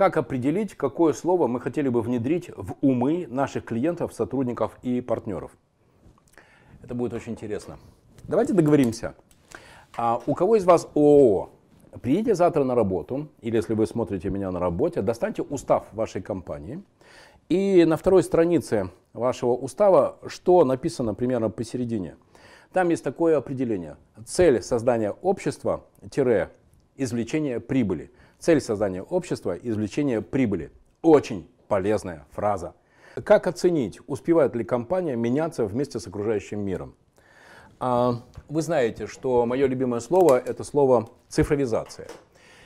Как определить, какое слово мы хотели бы внедрить в умы наших клиентов, сотрудников и партнеров? Это будет очень интересно. Давайте договоримся. А у кого из вас ООО? Приедете завтра на работу, или если вы смотрите меня на работе, достаньте устав вашей компании. И на второй странице вашего устава, что написано примерно посередине. Там есть такое определение. Цель создания общества – извлечение прибыли. Цель создания общества – извлечение прибыли. Очень полезная фраза. Как оценить, успевает ли компания меняться вместе с окружающим миром? А, вы знаете, что мое любимое слово – это слово цифровизация.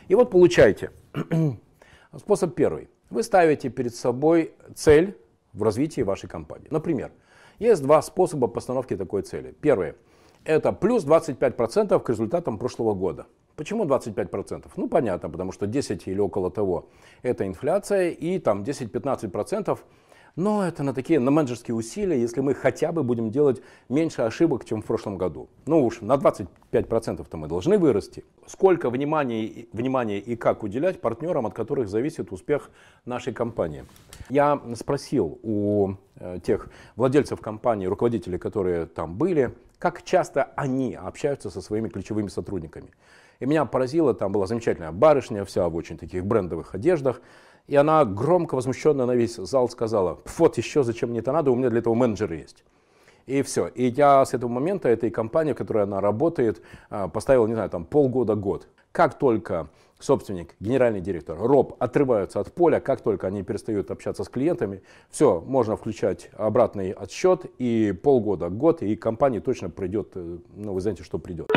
И вот получайте. Способ первый. Вы ставите перед собой цель в развитии вашей компании. Например, есть два способа постановки такой цели. Первый – это плюс 25% к результатам прошлого года. Почему 25%? Ну, понятно, потому что 10 или около того – это инфляция, и там 10-15% но это на такие, на менеджерские усилия, если мы хотя бы будем делать меньше ошибок, чем в прошлом году. Ну уж на 25%-то мы должны вырасти. Сколько внимания, внимания и как уделять партнерам, от которых зависит успех нашей компании. Я спросил у э, тех владельцев компании, руководителей, которые там были, как часто они общаются со своими ключевыми сотрудниками. И меня поразило, там была замечательная барышня, вся в очень таких брендовых одеждах. И она громко возмущенно на весь зал сказала, вот еще зачем мне это надо, у меня для этого менеджер есть. И все. И я с этого момента этой компании, в которой она работает, а, поставил, не знаю, там полгода-год. Как только собственник, генеральный директор, роб отрываются от поля, как только они перестают общаться с клиентами, все, можно включать обратный отсчет, и полгода, год, и компания точно придет, э, ну вы знаете, что придет.